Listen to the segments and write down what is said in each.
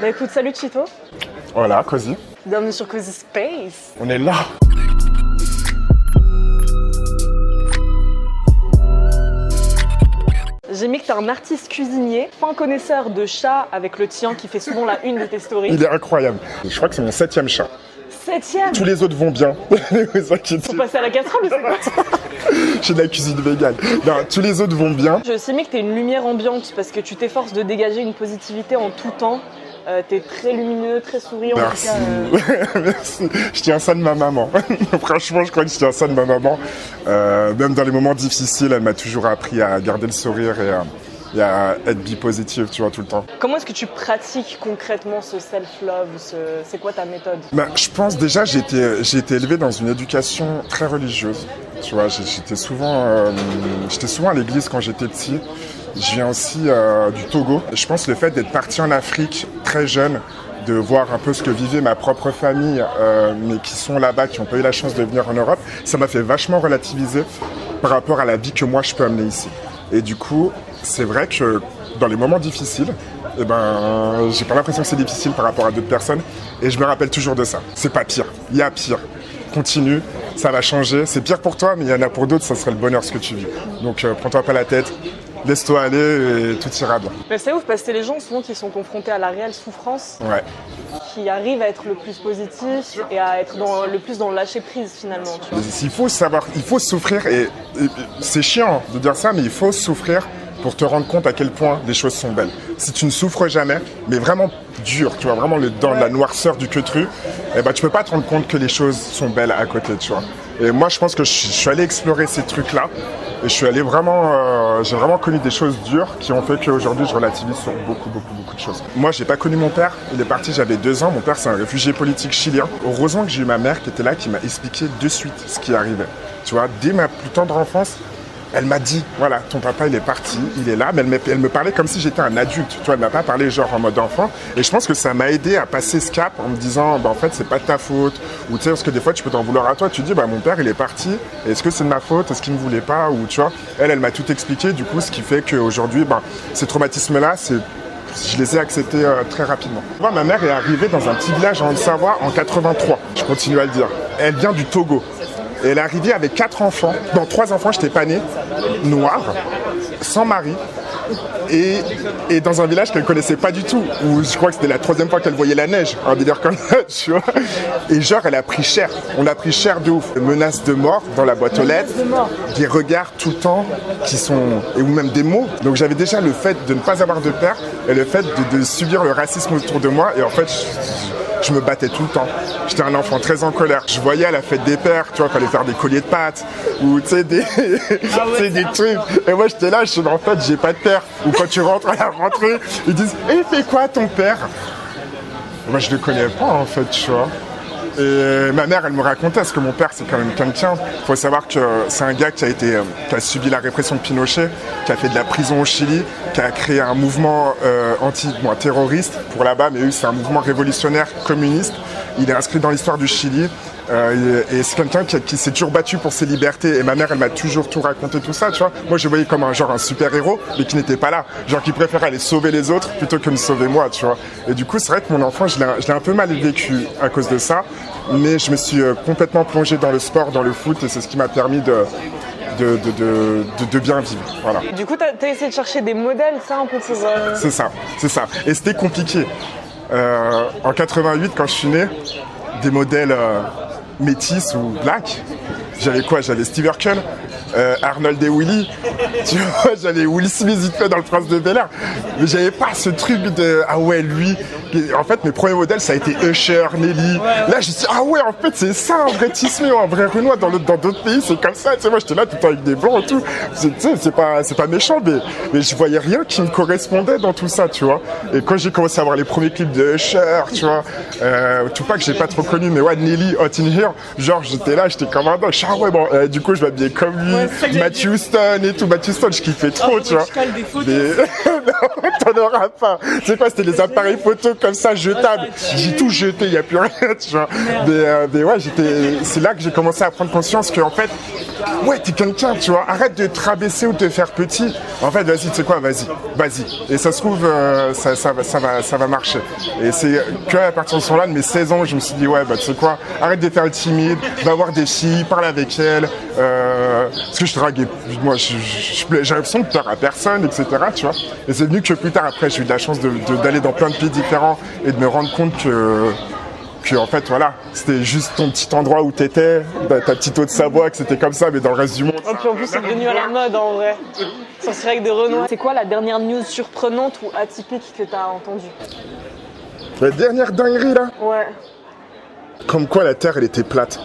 Bah écoute, salut Chito. Voilà, Cozy. Bienvenue sur Cozy Space. On est là. J'ai mis que t'es un artiste cuisinier, fin connaisseur de chats avec le tien qui fait souvent la une de tes stories. Il est incroyable. Je crois que c'est mon septième chat. Septième Tous les autres vont bien. Faut passer à la casserole c'est quoi J'ai de la cuisine végane. Non, tous les autres vont bien. J'ai aussi mis que t'es une lumière ambiante parce que tu t'efforces de dégager une positivité en tout temps. Euh, t'es très lumineux, très souriant. en tout Merci. cas, euh, Merci. Je tiens ça de ma maman. Franchement, je crois que je tiens ça de ma maman. Euh, même dans les moments difficiles, elle m'a toujours appris à garder le sourire et à, et à être bi-positive, tu vois, tout le temps. Comment est-ce que tu pratiques concrètement ce self-love ce- C'est quoi ta méthode? Bah, je pense déjà, j'ai été, j'ai été élevé dans une éducation très religieuse. Tu vois, j'étais souvent, euh, j'étais souvent à l'église quand j'étais petit. Je viens aussi euh, du Togo. Je pense le fait d'être parti en Afrique très jeune, de voir un peu ce que vivait ma propre famille, euh, mais qui sont là-bas, qui n'ont pas eu la chance de venir en Europe, ça m'a fait vachement relativiser par rapport à la vie que moi je peux amener ici. Et du coup, c'est vrai que dans les moments difficiles, eh ben, j'ai pas l'impression que c'est difficile par rapport à d'autres personnes. Et je me rappelle toujours de ça. C'est pas pire. Il y a pire. Continue, ça va changer. C'est pire pour toi, mais il y en a pour d'autres, ça serait le bonheur ce que tu vis. Donc euh, prends-toi pas la tête, laisse-toi aller et tout ira bien. Mais c'est ouf parce que c'est les gens souvent qui sont confrontés à la réelle souffrance Ouais. qui arrivent à être le plus positif et à être dans, le plus dans le lâcher prise finalement. Tu vois. Il faut savoir, il faut souffrir et, et c'est chiant de dire ça, mais il faut souffrir pour te rendre compte à quel point les choses sont belles. Si tu ne souffres jamais, mais vraiment dur, tu vois, vraiment le, dans la noirceur du queutru, eh ben, tu peux pas te rendre compte que les choses sont belles à côté, tu vois. Et moi, je pense que je, suis allé explorer ces trucs-là et je suis allé vraiment, euh, j'ai vraiment connu des choses dures qui ont fait qu'aujourd'hui, je relativise sur beaucoup, beaucoup, beaucoup de choses. Moi, j'ai pas connu mon père. Il est parti, j'avais deux ans. Mon père, c'est un réfugié politique chilien. Heureusement que j'ai eu ma mère qui était là, qui m'a expliqué de suite ce qui arrivait. Tu vois, dès ma plus tendre enfance, elle m'a dit, voilà, ton papa, il est parti, il est là, mais elle me, parlait comme si j'étais un adulte. Tu vois, elle m'a pas parlé genre en mode enfant. Et je pense que ça m'a aidé à passer ce cap en me disant, bah, en fait, c'est pas de ta faute. Ou tu sais, parce que des fois, tu peux t'en vouloir à toi. Tu dis, bah, mon père, il est parti. Est-ce que c'est de ma faute? Est-ce qu'il me voulait pas? Ou tu vois, elle, elle m'a tout expliqué. Du coup, ce qui fait qu'aujourd'hui, bah, ces traumatismes-là, c'est je les ai acceptés euh, très rapidement. Moi, ma mère est arrivée dans un petit village en Haute-Savoie en 83. Je continue à le dire. Elle vient du Togo. Et elle est arrivée avec quatre enfants. Dans trois enfants, j'étais pas né. Noir, sans mari. Et, dans un village qu'elle connaissait pas du tout, où je crois que c'était la troisième fois qu'elle voyait la neige, un délire comme ça, tu vois. Et genre, elle a pris cher, on a pris cher de ouf. Menaces de mort dans la boîte aux lettres, des regards tout le temps qui sont, et ou même des mots. Donc j'avais déjà le fait de ne pas avoir de père et le fait de, subir le racisme autour de moi. Et en fait, je me battais tout le temps. J'étais un enfant très en colère. Je voyais à la fête des pères, tu vois, fallait faire des colliers de pâtes ou tu sais des, sais, des trucs. Et moi j'étais là, je suis en fait j'ai pas de père. Ou quand tu rentres à la rentrée, ils disent et il fait quoi ton père? Moi je le connais pas en fait, tu vois. Et ma mère, elle me racontait, parce que mon père, c'est quand même quelqu'un. Il faut savoir que c'est un gars qui a, été, euh, qui a subi la répression de Pinochet, qui a fait de la prison au Chili, qui a créé un mouvement euh, anti-terroriste pour là-bas, mais c'est un mouvement révolutionnaire communiste. Il est inscrit dans l'histoire du Chili. Euh, et et c'est quelqu'un qui, qui s'est toujours battu pour ses libertés. Et ma mère, elle m'a toujours tout raconté, tout ça, tu vois. Moi, je le voyais comme un genre un super-héros, mais qui n'était pas là. Genre qui préférait aller sauver les autres plutôt que me sauver moi, tu vois. Et du coup, c'est vrai que mon enfant, je l'ai un peu mal vécu à cause de ça. Mais je me suis euh, complètement plongé dans le sport, dans le foot, et c'est ce qui m'a permis de, de, de, de, de- de bien vivre. Voilà. Du coup, t'as as essayé de chercher des modèles, ça, un peu pour. euh, C'est ça, c'est ça. Et c'était compliqué. Euh, en 88, quand je suis né, des modèles euh, métis ou black, j'avais quoi? J'avais Steve Urkel, euh, Arnold et Willy. Tu vois, j'avais Will Smith vite fait dans Le Prince de Bel Air. Mais j'avais pas ce truc de ah ouais lui. En fait, mes premiers modèles, ça a été Usher, Nelly. Là, je me ah ouais, en fait, c'est ça un vrai Tismé un vrai Renoir. Dans d'autres pays, c'est comme ça. Tu sais, moi, j'étais là tout le temps avec des blancs et tout. Tu sais, c'est pas, pas méchant, mais, mais je voyais rien qui me correspondait dans tout ça, tu vois. Et quand j'ai commencé à voir les premiers clips de Usher, tu vois, euh, tout pas que j'ai pas trop connu, mais ouais, Nelly, Hot in Here, genre, j'étais là, j'étais comme un dingue. Ah ouais, bon, euh, du coup, je m'habillais comme lui. Ouais, Matthew Houston et tout. Matthew Houston, je kiffais trop, Ah, tu vois. Des photos. Mais t'en auras pas. C'est quoi, c'était les appareils photo comme ça jetables. J'ai tout jeté, il n'y a plus rien, tu vois. Mais, euh, mais ouais, j'étais. C'est là que j'ai commencé à prendre conscience que en fait, ouais, t'es quelqu'un, tu vois. Arrête de te rabaisser ou de te faire petit. En fait, vas-y, tu sais quoi, vas-y, vas-y. Et ça se trouve, euh, ça, ça, va, ça va, ça va marcher. Et c'est que à partir de ce moment-là, de mes 16 ans, je me suis dit ouais, bah tu sais quoi, arrête de faire le timide, va voir des filles, parle avec elles. Euh, parce que je draguais, moi, je- je- je- j'ai l'impression de plaire à personne, etc. Tu vois. Et c'est venu que plus tard, après, j'ai eu de la chance d'aller dans plein de pays différents et de me rendre compte que que en fait voilà c'était juste ton petit endroit où t'étais bah, ta petite eau de Savoie que c'était comme ça mais dans le reste du monde Et puis en plus, c'est devenu à la mode en vrai. Sorcier avec de Renoir. C'est quoi la dernière news surprenante ou atypique que t'as entendue? La dernière dinguerie là? Ouais. Comme quoi la terre elle était plate.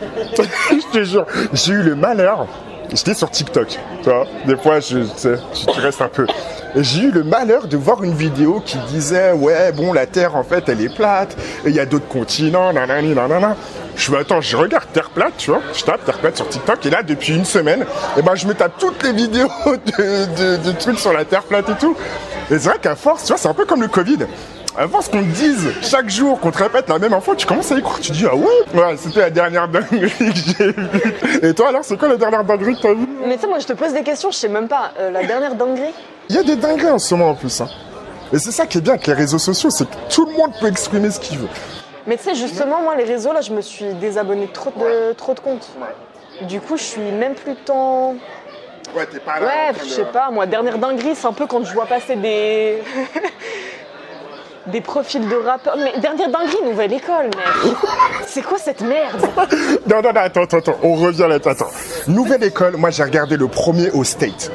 Je te jure j'ai eu le malheur. J'étais sur TikTok tu vois. Des fois je tu restes un peu. J'ai eu le malheur de voir une vidéo qui disait ouais bon la terre en fait elle est plate. Et il y a d'autres continents nanani nanana. Je me attends je regarde terre plate tu vois. Je tape terre plate sur TikTok. Et là depuis une semaine et ben je me tape toutes les vidéos de, de, de trucs sur la terre plate et tout. Et c'est vrai qu'à force tu vois c'est un peu comme le Covid à force qu'on te dise chaque jour, qu'on te répète la même info, tu commences à y croire. Tu dis, ah ouais? Ouais, c'était la dernière dinguerie que j'ai vue. Et toi alors, c'est quoi la dernière dinguerie que t'as vue? Mais tu sais, moi, je te pose des questions, je sais même pas. Euh, la dernière dinguerie Il y a des dingueries en ce moment en plus. Hein. Et c'est ça qui est bien avec les réseaux sociaux, c'est que tout le monde peut exprimer ce qu'il veut. Mais tu sais, justement, moi, les réseaux, là, je me suis désabonné de trop de, trop de comptes. Du coup, je suis même plus tant. Ouais, t'es pas Ouais, je sais pas, moi, dernière dinguerie, c'est un peu quand je vois passer des. des profils de rappeurs. Mais dernière dinguerie, nouvelle école, mec. C'est quoi cette merde? Non, non, non, attends, attends, attends, on revient là, attends, attends. Nouvelle école, moi j'ai regardé le premier au State.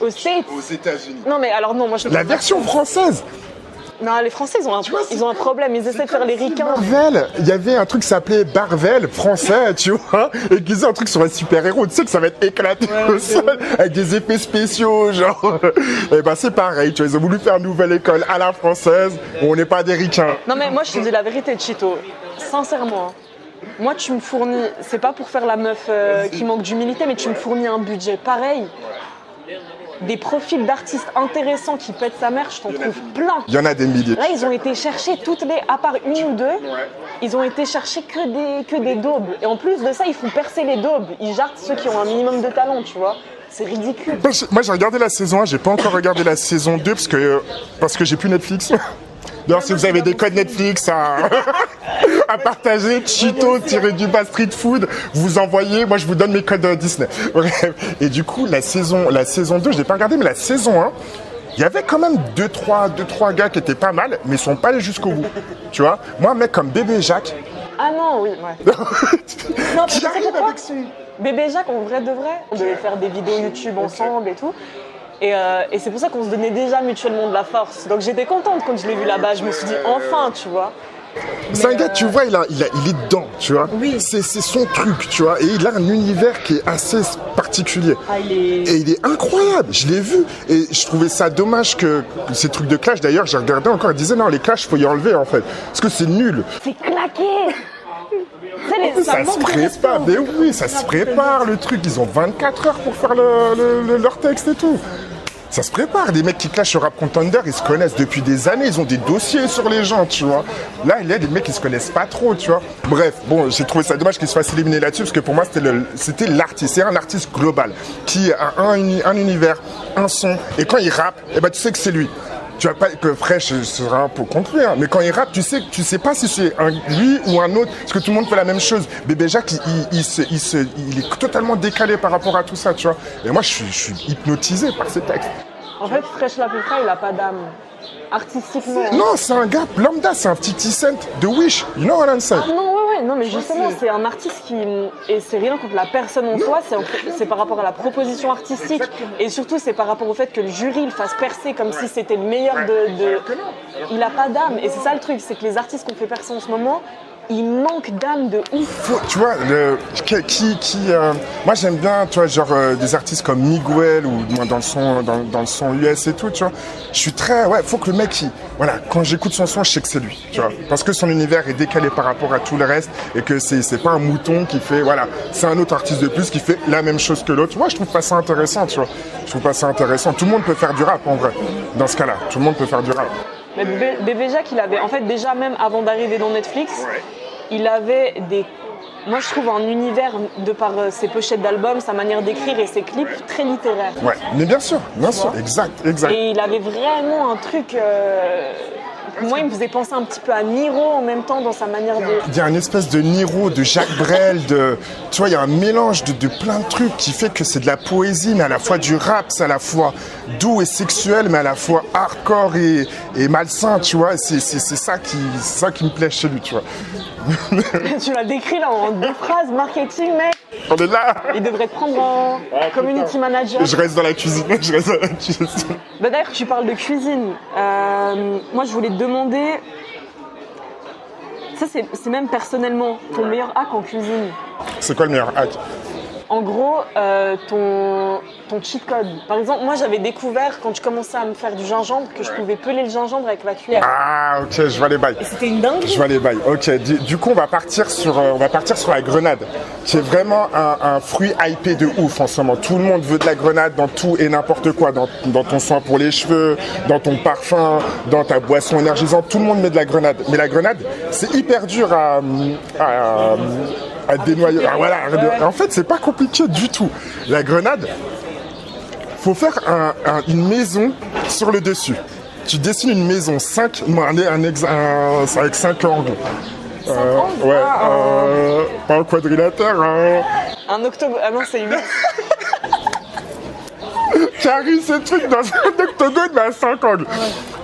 Au States? Aux États-Unis. Non, mais alors, non, moi, je. La version française Non, les Français, ils ont un, ils ont un problème. Ils essaient de faire les ricains. Barvel, il y avait un truc qui s'appelait Barvel, français, tu vois, et qui faisait un truc sur un super-héros, tu sais que ça va être éclaté au sol, avec des effets spéciaux, genre. Et ben c'est pareil, tu vois, ils ont voulu faire une nouvelle école à la française, où on n'est pas des ricains. Non mais moi je te dis la vérité Chito, sincèrement, moi tu me fournis, c'est pas pour faire la meuf euh, qui manque d'humilité, mais tu me fournis un budget pareil, des profils d'artistes intéressants qui pètent sa mère, je t'en trouve plein. Il y en a des milliers. Là ils ont été chercher toutes les, à part une ou deux, ils ont été chercher que des, que des daubes. Et en plus de ça ils font percer les daubes, ils jartent ceux qui ont un minimum de talent, tu vois. C'est ridicule. Moi, j'ai- regardé la saison 1, j'ai pas encore regardé la saison 2 parce que, parce que j'ai plus Netflix. D'ailleurs, si vous avez des codes Netflix à, à partager, Cheeto tiré du bas street food, vous envoyez, moi je vous donne mes codes euh, Disney. Bref. Et du coup, la saison, la saison 2, je l'ai pas regardé, mais la saison 1, il y avait quand même deux trois, deux, trois gars qui étaient pas mal, mais ils sont pas allés jusqu'au bout. Tu vois? Moi, un mec comme Bébé Jacques, Ah non, oui, ouais. Non, arrive pourquoi avec. Bébé Jacques, en vrai de vrai, on devait faire des vidéos YouTube ensemble et tout. Et, euh, et c'est pour ça qu'on se donnait déjà mutuellement de la force. Donc j'étais contente quand je l'ai vu là-bas. Je me suis dit, enfin, tu vois. C'est un gars, tu vois, il, a, il, a- il est dedans, tu vois. Oui. C'est c'est son truc, tu vois. Et il a un univers qui est assez particulier. Ah, il est. Et il est incroyable, je l'ai vu. Et je trouvais ça dommage que, que ces trucs de clash, d'ailleurs, j'ai regardé encore, il disait non, les clashs, faut y enlever en fait. Parce que c'est nul. C'est claqué les- Ça, se prépare, mais oui, ça se prépare le truc. Ils ont 24 heures pour faire le- le- le- leur texte et tout. Ça se prépare, des mecs qui clashent sur Rap Contender, ils se connaissent depuis des années, ils ont des dossiers sur les gens, tu vois. Là, il y a des mecs qui se connaissent pas trop, tu vois. Bref, bon, j'ai trouvé ça dommage qu'ils se fassent éliminer là-dessus, parce que pour moi, c'était l'artiste, c'est un artiste global, qui a un univers, un son, et quand il rappe, eh ben, tu sais que c'est lui. Tu vas pas que Fresh sera lui, hein, mais quand il rappe, tu sais, tu sais pas si c'est lui ou un autre, parce que tout le monde fait la même chose. Bébé Jacques, il, est totalement décalé par rapport à tout ça, tu vois. Et moi, je suis, je hypnotisé par ces textes. En fait, Fresh la il a pas d'âme. Artistiquement. Non, c'est un gars lambda, c'est un petit T-Cent de Wish. You know what I'm saying? Ah non, ouais, ouais, non, mais justement, c'est un artiste qui. Et c'est rien contre la personne en soi, c'est par rapport à la proposition artistique. Et surtout, c'est par rapport au fait que le jury le fasse percer comme si c'était le meilleur de. de- Il a pas d'âme. Et c'est ça le truc, c'est que les artistes qu'on fait percer en ce moment, il manque d'âme de ouf. Tu vois, le, qui, qui, euh, moi j'aime bien, tu vois, genre euh, des artistes comme Miguel ou dans le son, dans le son US et tout, tu vois. Je suis très, ouais, faut que le mec, il, voilà, quand j'écoute son son, je sais que c'est lui, tu vois, parce que son univers est décalé par rapport à tout le reste et que c'est, c'est pas un mouton qui fait, voilà, c'est un autre artiste de plus qui fait la même chose que l'autre. Moi, je trouve pas ça intéressant, tu vois. Je trouve pas ça intéressant. Tout le monde peut faire du rap en vrai, dans ce cas-là. Tout le monde peut faire du rap. Mais Bébé Bébé Jacques, il avait, en fait, déjà même avant d'arriver dans Netflix, il avait des. Moi, je trouve un univers, de par euh, ses pochettes d'albums, sa manière d'écrire et ses clips, très littéraire. Ouais, mais bien sûr, bien sûr, exact, exact. Et il avait vraiment un truc. euh, Moi, il me faisait penser un petit peu à Niro en même temps dans sa manière de. Il y a une espèce de Niro, de Jacques Brel, de, tu vois, il y a un mélange de, de plein de trucs qui fait que c'est de la poésie, mais à la fois du rap, c'est à la fois doux et sexuel, mais à la fois hardcore et, et malsain, tu vois. C'est, ça qui, ça qui me plaît chez lui, tu vois. tu l'as décrit là en deux phrases, marketing, mec. On est là. Il devrait te prendre en community manager. Je reste dans la cuisine, je reste dans la cuisine. Bah, D'ailleurs, tu parles de cuisine. Euh, moi, je voulais te demander. Ça, c'est c'est même personnellement ton meilleur hack en cuisine. C'est quoi le meilleur hack? En gros, euh, ton, ton cheat code. Par exemple, moi, j'avais découvert quand je commençais à me faire du gingembre que je pouvais peler le gingembre avec ma cuillère. Ah, ok, je vois les bails. Et c'était une dinguerie. Je vois les bails. Ok. Du, du coup, on va partir sur, euh, on va partir sur la grenade, qui est vraiment un, un fruit hypé de ouf en ce moment. Tout le monde veut de la grenade dans tout et n'importe quoi, dans, dans ton soin pour les cheveux, dans ton parfum, dans ta boisson énergisante. Tout le monde met de la grenade. Mais la grenade, c'est hyper dur à, à, à dénoyer. Ah, voilà. En fait, c'est pas compliqué du tout. La grenade, faut faire un- un- une maison sur le dessus. Tu dessines une maison 5, un, un, avec 5 angles. Euh, angles ouais, Ah, euh, pas un quadrilatère, hein. Un octobre. Ah non, c'est une. Carré ce truc dans un octogone, mais à 5 angles.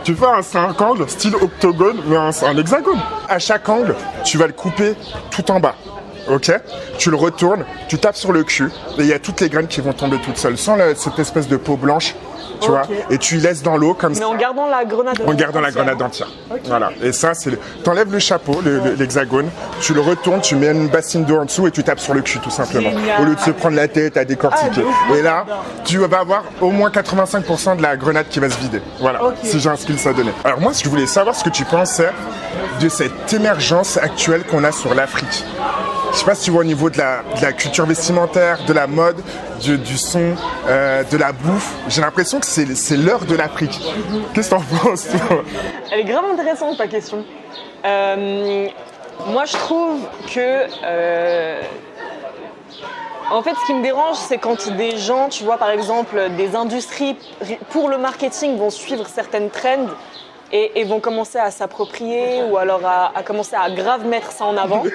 Tu fais un 5 angles, style octogone, mais un, un hexagone. À chaque angle, tu vas le couper tout en bas. Ok Tu le retournes, tu tapes sur le cul, et il y a toutes les graines qui vont tomber toutes seules, sans la- cette espèce de peau blanche, tu vois, et tu laisses dans l'eau comme Mais ça. en gardant la grenade. En gardant la grenade entière. Voilà. Et ça, c'est. le- T'enlèves le chapeau, l'hexagone, tu le retournes, tu mets une bassine d'eau en dessous et tu tapes sur le cul, tout simplement. Génial. Au lieu de se prendre la tête à décortiquer. Ah, et là, tu vas avoir au moins 85% de la grenade qui va se vider. Voilà. Si j'ai un skill à donner. Alors, moi, je voulais savoir ce que tu pensais de cette émergence actuelle qu'on a sur l'Afrique. Je sais pas si tu vois au niveau de la, de la culture vestimentaire, de la mode, du, du son, euh, de la bouffe. J'ai l'impression que c'est l'heure de l'Afrique. Qu'est-ce que t'en penses toi? Elle est grave intéressante ta question. Euh, moi je trouve que euh, en fait ce qui me dérange c'est quand des gens, tu vois par exemple des industries pour le marketing vont suivre certaines trends et, et vont commencer à s'approprier ou alors à, à commencer à grave mettre ça en avant.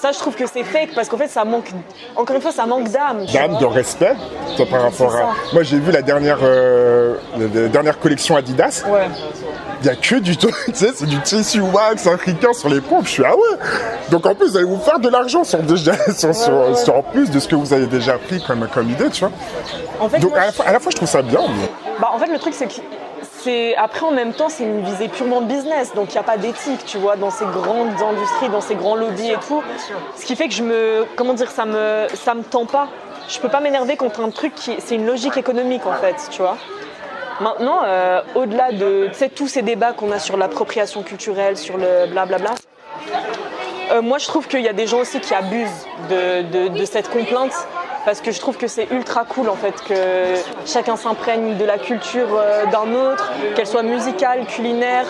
Ça, je trouve que c'est fake parce qu'en fait, ça manque. Encore une fois, ça manque d'âme. vois. de respect toi, par rapport à. Moi j'ai vu la dernière, euh, la- dernière collection Adidas. Ouais. Il y a que du, tu sais, c'est du tissu wax africain sur les pompes. Je suis ah ouais. Donc en plus vous allez vous faire de l'argent sur déjà, sur, sur- ouais. sur- en plus de ce que vous avez déjà pris comme comme idée, tu vois. En fait, Donc moi, à la, fois, à la fois je trouve ça bien. mais- Bah, en fait, le truc, c'est que c'est après en même temps, c'est une visée purement business, donc il n'y a pas d'éthique, tu vois, dans ces grandes industries, dans ces grands lobbies et tout. Ce qui fait que je me, comment dire, ça me, ça me tend pas. Je peux pas m'énerver contre un truc qui, c'est une logique économique en fait, tu vois. Maintenant, euh, au-delà de, tous ces débats qu'on a sur l'appropriation culturelle, sur le blablabla. euh, moi, je trouve qu'il y a des gens aussi qui abusent de, de- de cette complainte parce que je trouve que c'est ultra cool en fait que chacun s'imprègne de la culture euh, d'un autre, qu'elle soit musicale, culinaire,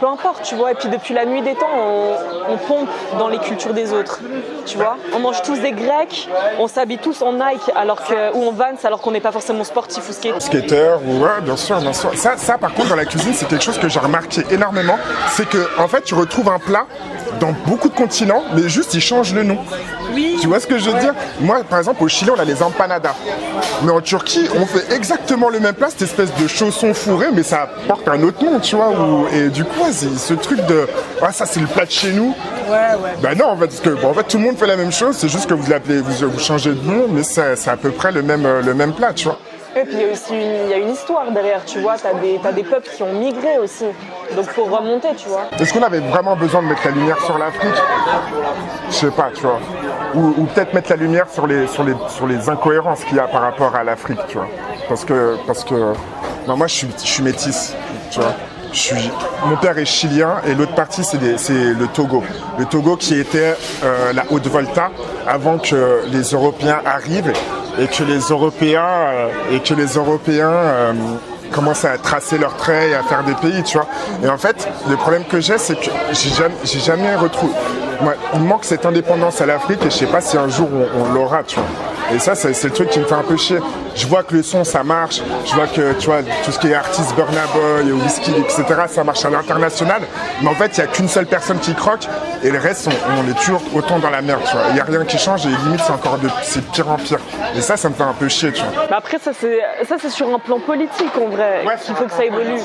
peu importe, tu vois. Et puis depuis la nuit des temps, on, on pompe dans les cultures des autres, tu vois. On mange tous des grecs, on s'habille tous en Nike alors que, ou en Vans alors qu'on n'est pas forcément sportif ou skate. skater ou ouais bien sûr bien sûr ça ça par contre dans la cuisine c'est quelque chose que j'ai remarqué énormément c'est que en fait tu retrouves un plat dans beaucoup de continents mais juste ils changent le nom Oui. tu vois ce que je veux dire? Moi par exemple au Chili on a les empanadas mais en Turquie on fait exactement le même plat cette espèce de chausson fourré mais ça porte un autre nom tu vois où- et du coup ouais, c'est ce truc de ah ça c'est le plat de chez nous Ouais, ouais. bah non, en fait, parce que bon, en fait, tout le monde fait la même chose, c'est juste que vous l'appelez, vous, vous changez de nom, mais c'est à peu près le même, euh, le même plat, tu vois. Et puis il y a aussi une, y a une histoire derrière, tu vois. T'as des, t'as des peuples qui ont migré aussi. Donc faut remonter, tu vois. Est-ce qu'on avait vraiment besoin de mettre la lumière sur l'Afrique? Je sais pas, tu vois. Ou, ou peut-être mettre la lumière sur les, sur les, sur les incohérences qu'il y a par rapport à l'Afrique, tu vois. Parce que, parce que non, moi je suis, je suis métisse, tu vois. Mon père est chilien et l'autre partie c'est le Togo. Le Togo qui était euh, la Haute-Volta avant que les Européens arrivent et que les Européens euh, et que les Européens euh, commencent à tracer leurs traits et à faire des pays, tu vois. Et en fait, le problème que j'ai, c'est que j'ai jamais, jamais retrouvé. Il manque cette indépendance à l'Afrique et je sais pas si un jour on, on l'aura, tu vois. Et ça, c'est le truc qui me fait un peu chier. Je vois que le son, ça marche. Je vois que, tu vois, tout ce qui est artiste, Burna Boy, Whisky, etc., ça marche à l'international. Mais en fait, il n'y a qu'une seule personne qui croque et le reste, on, on est toujours autant dans la merde, tu vois. Il n'y a rien qui change et limite, c'est encore de, pire en pire. Et ça, ça me fait un peu chier, tu vois. Mais après, ça c'est ça c'est sur un plan politique en vrai Ouais, qu'il faut que ça évolue.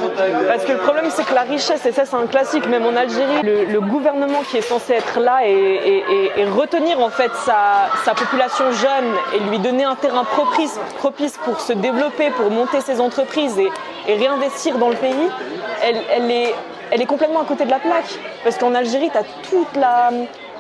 Parce que le problème c'est que la richesse, et ça c'est un classique, même en Algérie, le, le gouvernement qui est censé être là et, et- et- et retenir en fait sa, sa population jeune et lui donner un terrain propice, propice pour se développer, pour monter ses entreprises et, et réinvestir dans le pays, elle, elle est, elle est complètement à côté de la plaque. Parce qu'en Algérie, tu as toute la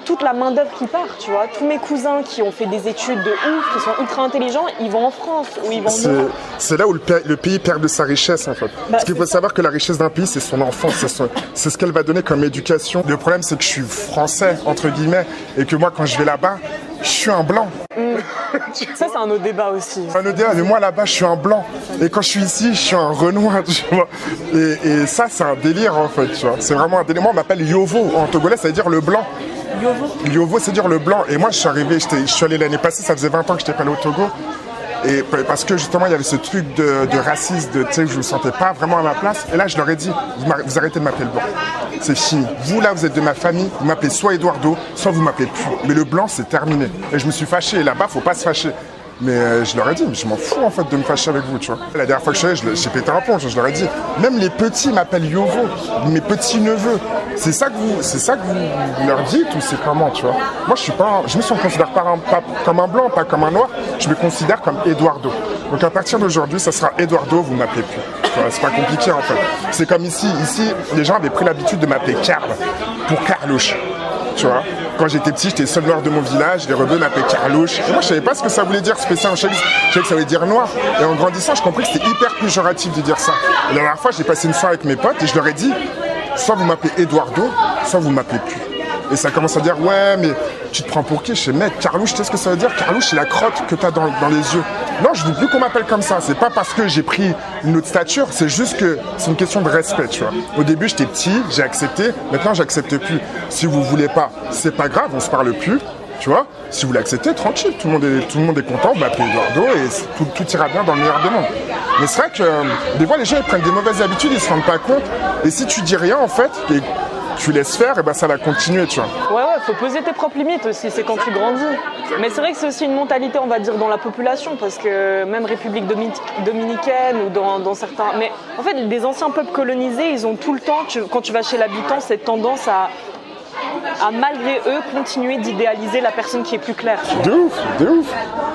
toute la main d'œuvre qui part, tu vois. Tous mes cousins qui ont fait des études de ouf, qui sont ultra intelligents, ils vont en France ou ils vont en C'est là où le, pa- le pays perd de sa richesse en fait. Parce qu'il faut Bah, savoir que la richesse d'un pays, c'est son enfance, c'est ce qu'elle va donner comme éducation. Le problème, c'est que je suis français, entre guillemets, et que moi, quand je vais là-bas, je suis un blanc. Ça, c'est un autre débat aussi. Un ODA, mais moi là-bas, je suis un blanc. Et quand je suis ici, je suis un renoir, tu vois. Et, et ça, c'est un délire en fait, tu vois. C'est vraiment un délire. Moi, on m'appelle Yovo. En togolais, ça veut dire le blanc. Yovo, c'est dire le blanc. Et moi, je suis arrivé, je suis allé l'année passée, ça faisait 20 ans que je n'étais pas allé au Togo. Et parce que justement, il y avait ce truc de, de racisme, de, tu sais, je ne me sentais pas vraiment à ma place. Et là, je leur ai dit, vous arrêtez de m'appeler le blanc. C'est fini. Vous, là, vous êtes de ma famille, vous m'appelez soit Eduardo, soit vous m'appelez plus. Mais le blanc, c'est terminé. Et je me suis fâché. Et là-bas, faut pas se fâcher. Mais euh, je leur ai dit, mais je m'en fous en fait de me fâcher avec vous, tu vois. La dernière fois que je suis allé, j'ai pété un pont, je leur ai dit, même les petits m'appellent Yovo, mes petits neveux. C'est ça que vous, c'est ça que vous, leur dites ou c'est comment, tu vois? Moi, je suis pas, je me considère pas, pas comme un blanc, pas comme un noir. Je me considère comme Eduardo. Donc à partir d'aujourd'hui, ça sera Eduardo, vous m'appelez plus. C'est pas compliqué en fait. C'est comme ici, ici, les gens avaient pris l'habitude de m'appeler Carl pour Carlouche. Quand j'étais petit, j'étais seul noir de mon village, les rebeux m'appelaient Carlouche. Moi, je savais pas ce que ça voulait dire spécial en. Je savais que ça voulait dire noir. Et en grandissant, je compris que c'était hyper péjoratif de dire ça. La dernière fois, j'ai passé une soirée avec mes potes et je leur ai dit, soit vous m'appelez Eduardo, soit vous m'appelez plus. Et ça commence à dire, ouais, mais tu te prends pour qui Je sais, mec, Carlouche, tu sais ce que ça veut dire? Carlouche, c'est la crotte que tu as dans, dans les yeux. Non, je veux plus qu'on m'appelle comme ça. C'est pas parce que j'ai pris une autre stature, c'est juste que c'est une question de respect, tu vois. Au début, j'étais petit, j'ai accepté. Maintenant, j'accepte plus. Si vous voulez pas, c'est pas grave, on se parle plus. Tu vois, si vous l'acceptez, tranquille, tout le monde est, tout le monde est content, vous m'appelez Eduardo et c'est- tout, tout ira bien dans le meilleur des mondes. Mais c'est vrai que euh, des fois, les gens ils prennent des mauvaises habitudes, ils se rendent pas compte. Et si tu dis rien, en fait, et tu laisses faire, et ben ça va continuer, tu vois. Ouais, ouais, faut poser tes propres limites aussi, c'est quand tu grandis. Mais c'est vrai que c'est aussi une mentalité, on va dire, dans la population, parce que même République Domi- dominicaine ou dans, dans certains. Mais en fait, des anciens peuples colonisés, ils ont tout le temps, tu- quand tu vas chez l'habitant, cette tendance à, à malgré eux continuer d'idéaliser la personne qui est plus claire. De ouf, de ouf,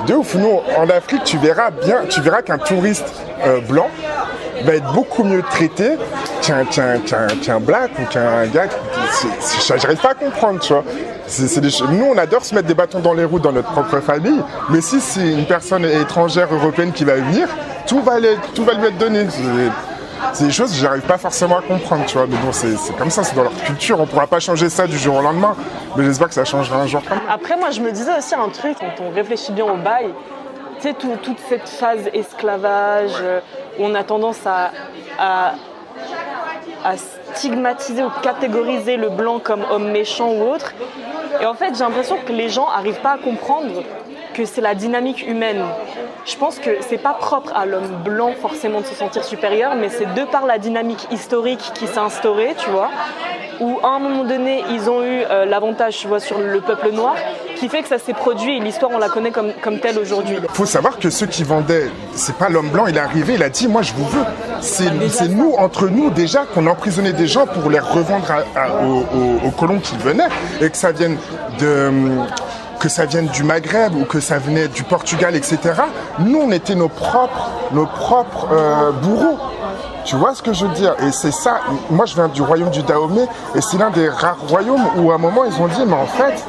de ouf. Nous, en Afrique, tu verras bien, tu verras qu'un touriste euh, blanc va être beaucoup mieux traité qu'un qu'un qu'un qu'un black ou qu'un gars. J'arrive pas à comprendre, tu vois. C'est- c'est des choses- nous, on adore se mettre des bâtons dans les roues dans notre propre famille, mais si c'est une personne étrangère européenne qui va venir, tout va, aller- tout va lui être donné. C'est- des choses que j'arrive pas forcément à comprendre, tu vois. Mais bon, c'est comme ça, c'est dans leur culture. On pourra pas changer ça du jour au lendemain, mais j'espère que ça changera un jour. Après, moi, je me disais aussi un truc, quand on réfléchit bien au bail, tu sais, tout- toute cette phase esclavage, euh, où on a tendance à, à, à stigmatiser ou catégoriser le blanc comme homme méchant ou autre. Et en fait, j'ai l'impression que les gens n'arrivent pas à comprendre que c'est la dynamique humaine. Je pense que c'est pas propre à l'homme blanc forcément de se sentir supérieur, mais c'est de par la dynamique historique qui s'est instaurée, tu vois, où à un moment donné, ils ont eu euh, l'avantage, tu vois, sur le peuple noir, qui fait que ça s'est produit et l'histoire, on la connaît comme, comme telle aujourd'hui. faut savoir que ceux qui vendaient, c'est pas l'homme blanc, il est arrivé, il a dit moi je vous veux. C'est c'est nous, entre nous déjà, qu'on emprisonnait des gens pour les revendre à- à- aux, aux- aux colons qui venaient et que ça vienne de, que ça vienne du Maghreb ou que ça venait du Portugal, etc. Nous, on était nos propres, nos propres euh, bourreaux. Tu vois ce que je veux dire? Et c'est ça, moi je viens du royaume du Dahomey et c'est l'un des rares royaumes où à un moment ils ont dit mais en fait,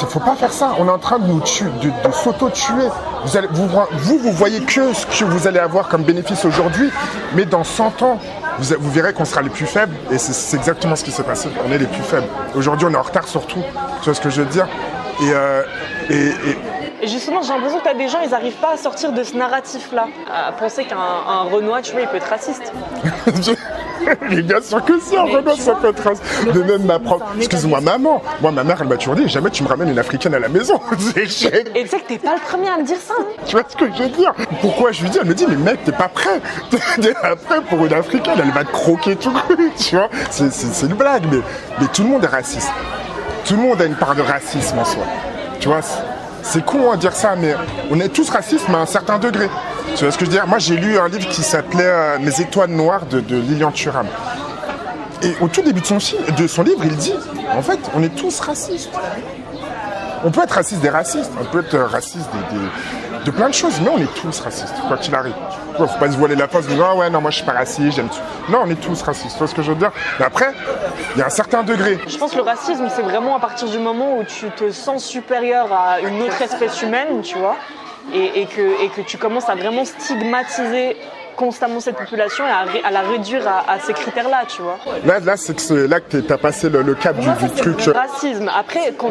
il faut pas faire ça, on est en train de nous tuer, de, de s'auto-tuer. Vous, vous, vous, voyez que ce que vous allez avoir comme bénéfice aujourd'hui, mais dans 100 ans, vous, vous verrez qu'on sera les plus faibles et c'est exactement ce qui s'est passé. On est les plus faibles. Aujourd'hui, on est en retard sur tout. Tu vois ce que je veux dire? Et, euh, et, et- Et justement, j'ai l'impression que t'as des gens, ils arrivent pas à sortir de ce narratif-là. À penser qu'un un Renoir, tu vois, il peut être raciste. Mais bien sûr que si, Renault, tu ça peut être. le De même, ma propre. un Excuse-moi, maman. Moi, ma mère, elle m'a toujours dit jamais tu me ramènes une africaine à la maison. Et tu sais que t'es pas le premier à me dire ça. hein. Tu vois ce que je veux dire? Pourquoi je lui dis? Elle me dit, mais mec, t'es pas prêt. T'es pas prêt pour une africaine, elle va te croquer tout cru. Tu vois C'est une blague, mais, mais tout le monde est raciste. Tout le monde a une part de racisme en soi. Tu vois c'est- con à dire ça, mais on est tous racistes, mais à un certain degré. Tu vois ce que je veux dire? Moi, j'ai lu un livre qui s'appelait euh, Mes étoiles noires de, Lilian Thuram. Et au tout début de son, livre, il dit en fait, on est tous racistes. On peut être raciste des racistes, on peut être raciste des- de plein de choses, mais on est tous racistes, quoi qu'il arrive. Il faut pas se voiler la face disant Ah ouais, non, moi je suis pas raciste, j'aime tout. Non, on est tous racistes, tu vois ce que je veux dire? Mais après, il y a un certain degré. Je pense que le racisme, c'est vraiment à partir du moment où tu te sens supérieur à une autre espèce humaine, tu vois, et, et que, et que tu commences à vraiment stigmatiser constamment cette population et à, ré- à la réduire à, à ces critères-là, tu vois. Là, là c'est que là que tu as passé le, le cap du, du truc. Racisme. Après, quand-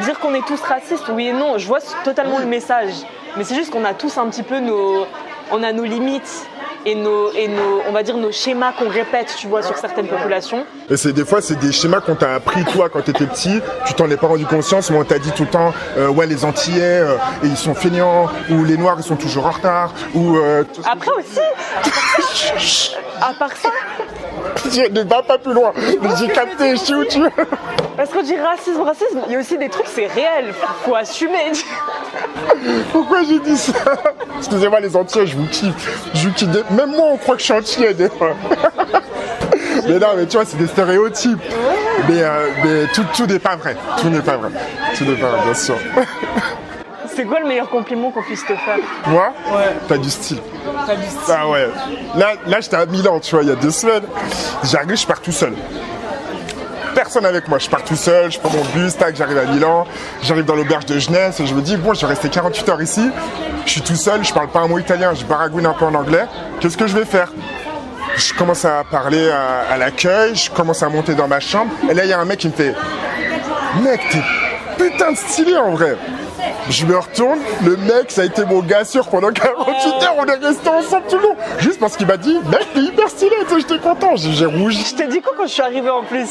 dire qu'on est tous racistes, oui et non, je vois totalement le message. Mais c'est juste qu'on a tous un petit peu nos, on a nos limites et nos, et nos, on va dire nos schémas qu'on répète, tu vois, sur certaines populations. Et c'est des fois, c'est des schémas qu'on t'a appris toi quand t'étais petit. Tu t'en es pas rendu conscience, mais on t'a dit tout le temps, euh, ouais, les Antillais, euh, et ils sont feignants, ou les Noirs, ils sont toujours en retard, ou euh. Après aussi, à part ça, Je ne va pas plus loin. J'ai capté, je sais où tu veux. parce qu'on dit racisme, racisme, il y a aussi des trucs, c'est réel, faut assumer. Pourquoi j'ai dit ça? Excusez-moi les Antillais, je vous kiffe. Je vous kiffe. Même moi, on croit que je suis Antillais des fois. Mais non, mais tu vois, c'est des stéréotypes. Mais, euh, mais tout, tout n'est pas vrai. Tout n'est pas vrai. Tout n'est pas vrai, bien sûr. C'est quoi le meilleur compliment qu'on puisse te faire? Moi? T'as du style. Ah ouais. Là, là j'étais à Milan, tu vois, il y a deux semaines. J'arrive, je pars tout seul. Personne avec moi, je pars tout seul, je prends mon bus, tac, j'arrive à Milan, j'arrive dans l'auberge de jeunesse et je me dis, bon, je vais rester 48 heures ici, je suis tout seul, je parle pas un mot italien, je baragouine un peu en anglais, qu'est-ce que je vais faire? Je commence à parler à, à l'accueil, je commence à monter dans ma chambre, et là, il y a un mec qui me fait, mec, t'es putain de stylé en vrai je me retourne, le mec, ça a été mon gars sûr pendant 48 heures, on est restés ensemble tout le long. Juste parce qu'il m'a dit, mec, t'es hyper stylé, j'étais content, j'ai rougi, Je t'ai dit quoi quand je suis arrivée en plus?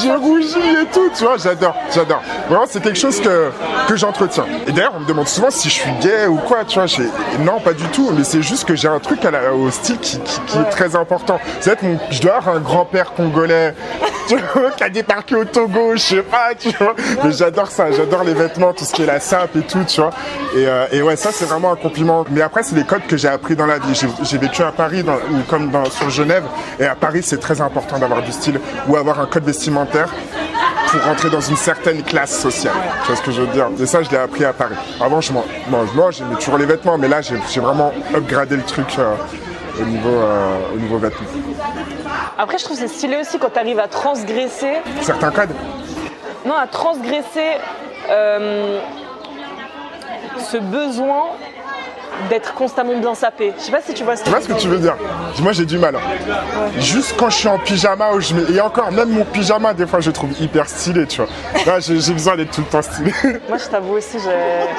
J'ai rougi et tout, tu vois, j'adore, j'adore. Vraiment, c'est quelque chose que, que j'entretiens. Et d'ailleurs, on me demande souvent si je suis gay ou quoi, tu vois, non, pas du tout, mais c'est juste que j'ai un truc au style qui, est très important. C'est mon, je dois avoir un grand-père congolais, tu vois, qui a débarqué au Togo, je sais pas, tu vois, mais j'adore ça, j'adore les vêtements, tout ce qui est la sape et tout, tu vois. Et, euh, ouais, ça, c'est vraiment un compliment. Mais après, c'est les codes que j'ai appris dans la vie. J'ai- vécu à Paris, comme sur Genève, et à Paris, c'est très important d'avoir du style ou avoir un code vestimentaire pour rentrer dans une certaine classe sociale. Tu vois ce que je veux dire? Et ça, je l'ai appris à Paris. Avant, je moi, j'aimais toujours les vêtements, mais là, j'ai vraiment upgradé le truc euh, au, niveau, euh, au niveau vêtements. Après, je trouve que c'est stylé aussi quand tu arrives à transgresser, Certains codes? Non, à transgresser euh, ce besoin d'être constamment bien sapé. Je sais pas si tu vois ce que Tu vois ce que tu veux dire Moi, j'ai du mal. hein. Juste quand je suis en pyjama, où je mets... et encore, même mon pyjama, des fois, je le trouve hyper stylé, tu vois. Là, j'ai besoin d'être tout le temps stylé. Moi, je t'avoue aussi,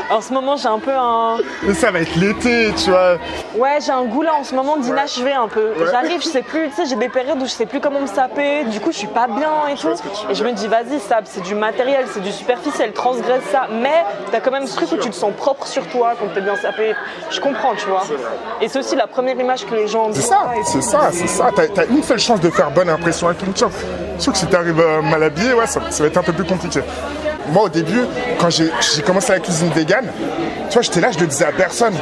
en ce moment, j'ai un peu un. Mais ça va être l'été, tu vois. Ouais, j'ai un goût là en ce moment d'inachevé un peu. J'arrive, je sais plus, tu sais, j'ai des périodes où je sais plus comment me saper, du coup, je suis pas bien et tout. Et je me dis, vas-y, sape, c'est du matériel, c'est du superficiel, transgresse ça. Mais t'as quand même ce truc où tu te sens propre sur toi quand t'es bien sapé. Je comprends, tu vois. Et c'est aussi la première image que les gens C'est ça, c'est ça, c'est ça. T'as as une seule chance de faire bonne impression avec une chance. Sauf que si t'arrives euh, mal habillé, ouais, ça, ça va être un peu plus compliqué. Moi au début, quand j'ai commencé la cuisine vegan, tu vois, j'étais là, je le disais à personne.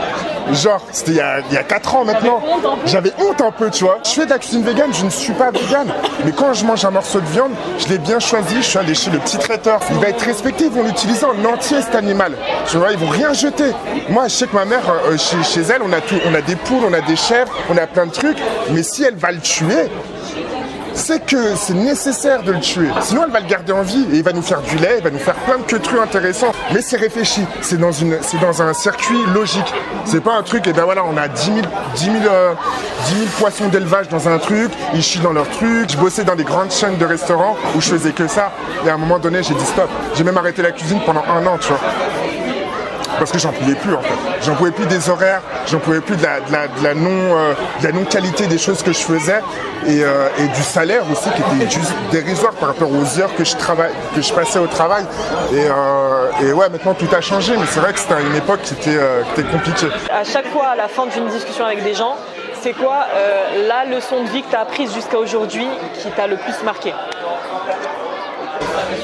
Genre, c'était il y a, il y a 4 ans maintenant. J'avais honte un peu, tu vois. Je fais de la cuisine vegan, je ne suis pas vegan. Mais quand je mange un morceau de viande, je l'ai bien choisi, je suis allé chez le petit traiteur. Il va être respecté, ils vont l'utiliser en entier cet animal. Tu vois, ils vont rien jeter. Moi, je sais que ma mère, euh, chez, chez elle, on a tout, on a des poules, on a des chèvres, on a plein de trucs. Mais si elle va le tuer, c'est que c'est nécessaire de le tuer. Sinon, elle va le garder en vie et il va nous faire du lait, il va nous faire plein de trucs intéressants. Mais c'est réfléchi, c'est dans, un circuit logique. C'est pas un truc, et ben voilà, on a 10 000, 10 000, euh, 10 000 poissons d'élevage dans un truc, ils chient dans leur truc. Je bossais dans des grandes chaînes de restaurants où je faisais que ça. Et à un moment donné, j'ai dit stop. J'ai même arrêté la cuisine pendant un an, tu vois parce que j'en pouvais plus en fait. J'en pouvais plus des horaires, j'en pouvais plus de la, la, de la non, euh, non qualité des choses que je faisais et, euh, et du salaire aussi qui était juste dérisoire par rapport aux heures que je travaille, que je passais au travail. Et, euh, et ouais, maintenant tout a changé, mais c'est vrai que c'était une époque qui était, compliquée. À chaque fois, à la fin d'une discussion avec des gens, c'est quoi la leçon de vie que tu as apprise jusqu'à aujourd'hui qui t'a le plus marqué?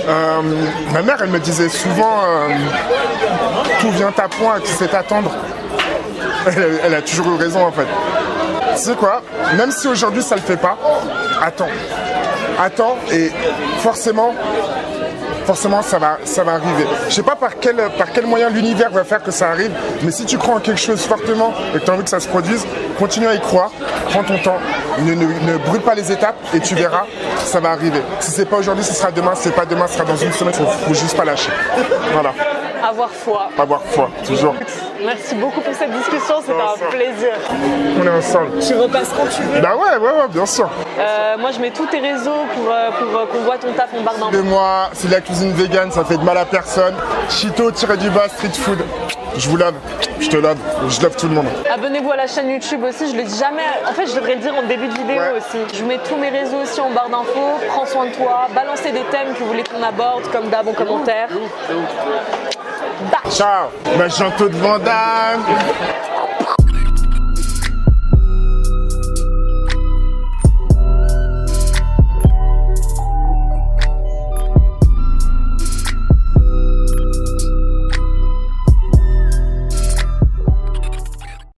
Euh, ma mère, elle me disait souvent euh, tout vient à point, qui sait attendre. Elle, elle a toujours eu raison en fait. Tu sais quoi? Même si aujourd'hui ça le fait pas, attends. Attends et forcément, forcément ça va, ça va arriver. Je sais pas par quel, par quel moyen l'univers va faire que ça arrive, mais si tu crois en quelque chose fortement et que tu as envie que ça se produise, continue à y croire, prends ton temps, ne, ne- ne brûle pas les étapes et tu verras, ça va arriver. Si c'est pas aujourd'hui, ce sera demain, si c'est pas demain, ce sera dans une semaine, faut, faut juste pas lâcher. Voilà, Avoir foi. avoir foi, toujours. Merci beaucoup pour cette discussion, c'était un plaisir. On est ensemble. Tu repasses quand tu veux. Bah ouais, ouais, ouais, bien sûr. Euh, moi, je mets tous tes réseaux pour, euh, pour euh, qu'on voit ton taf en barre De moi, c'est de la cuisine vegan, ça fait de mal à personne. Chito-du-bas, street food. Je vous love, je te love, je love tout le monde. Abonnez-vous à la chaîne YouTube aussi, je le dis jamais. En fait, je devrais le dire en début de vidéo Ouais. aussi. Je mets tous mes réseaux aussi en barre d'infos. Prends soin de toi. Balancez des thèmes que vous voulez qu'on aborde, comme d'hab en commentaire. Ciao, Magento de Vandame.